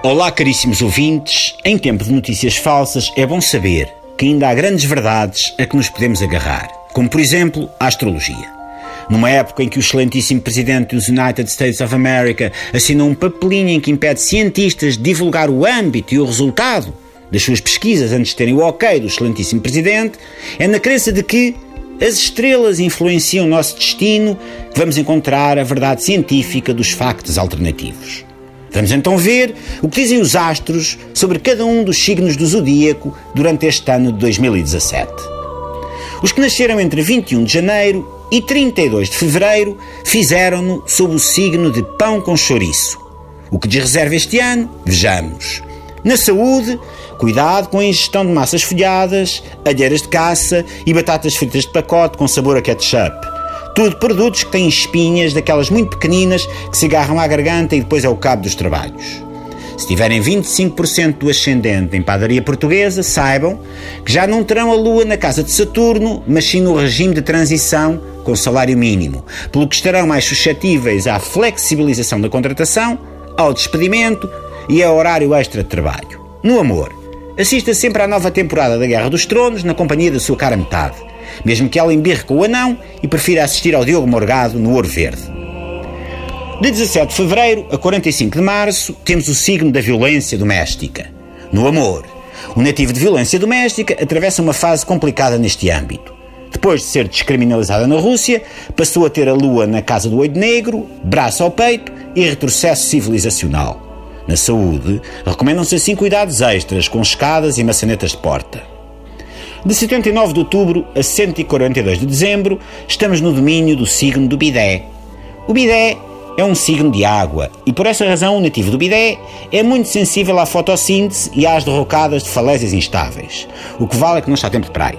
Olá, caríssimos ouvintes. Em tempo de notícias falsas, é bom saber que ainda há grandes verdades a que nos podemos agarrar, como por exemplo a astrologia. Numa época em que o excelentíssimo presidente dos United States of America assinou um papelinho em que impede cientistas de divulgar o âmbito e o resultado das suas pesquisas antes de terem o ok do excelentíssimo presidente, é na crença de que as estrelas influenciam o nosso destino que vamos encontrar a verdade científica dos factos alternativos. Vamos então ver o que dizem os astros sobre cada um dos signos do zodíaco durante este ano de 2017. Os que nasceram entre 21 de janeiro e 32 de fevereiro fizeram-no sob o signo de pão com chouriço. O que lhes reserva este ano? Vejamos. Na saúde, cuidado com a ingestão de massas folhadas, alheiras de caça e batatas fritas de pacote com sabor a ketchup. Tudo produtos que têm espinhas, daquelas muito pequeninas que se agarram à garganta e depois ao cabo dos trabalhos. Se tiverem 25% do ascendente em padaria portuguesa, saibam que já não terão a lua na casa de Saturno, mas sim no regime de transição com salário mínimo, pelo que estarão mais suscetíveis à flexibilização da contratação, ao despedimento e ao horário extra de trabalho. No amor, assista sempre à nova temporada da Guerra dos Tronos na companhia da sua cara metade mesmo que ela embirre com o anão e prefira assistir ao Diogo Morgado no Ouro Verde. De 17 de fevereiro a 45 de março, temos o signo da violência doméstica. No amor, o nativo de violência doméstica atravessa uma fase complicada neste âmbito. Depois de ser descriminalizada na Rússia, passou a ter a lua na casa do oito negro, braço ao peito e retrocesso civilizacional. Na saúde, recomendam-se assim cuidados extras com escadas e maçanetas de porta. De 79 de outubro a 142 de dezembro, estamos no domínio do signo do Bidé. O Bidé é um signo de água e, por essa razão, o nativo do Bidé é muito sensível à fotossíntese e às derrocadas de falésias instáveis. O que vale é que não está tempo de praia.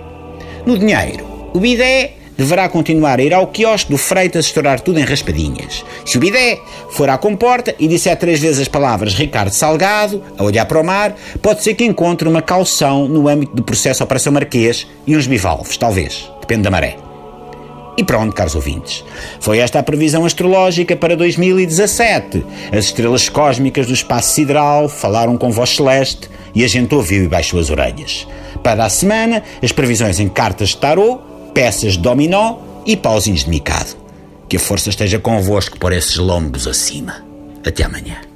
No dinheiro, o Bidé deverá continuar a ir ao quiosque do Freitas estourar tudo em raspadinhas. Se o bidé for à comporta e disser três vezes as palavras Ricardo Salgado, a olhar para o mar, pode ser que encontre uma calção no âmbito do processo Operação Marquês e uns bivalves, talvez. Depende da maré. E pronto, caros ouvintes. Foi esta a previsão astrológica para 2017. As estrelas cósmicas do espaço sideral falaram com voz celeste e a gente ouviu e baixou as orelhas. Para a semana, as previsões em cartas de tarô peças de dominó e pauzinhos de micado. Que a força esteja convosco por esses lombos acima. Até amanhã.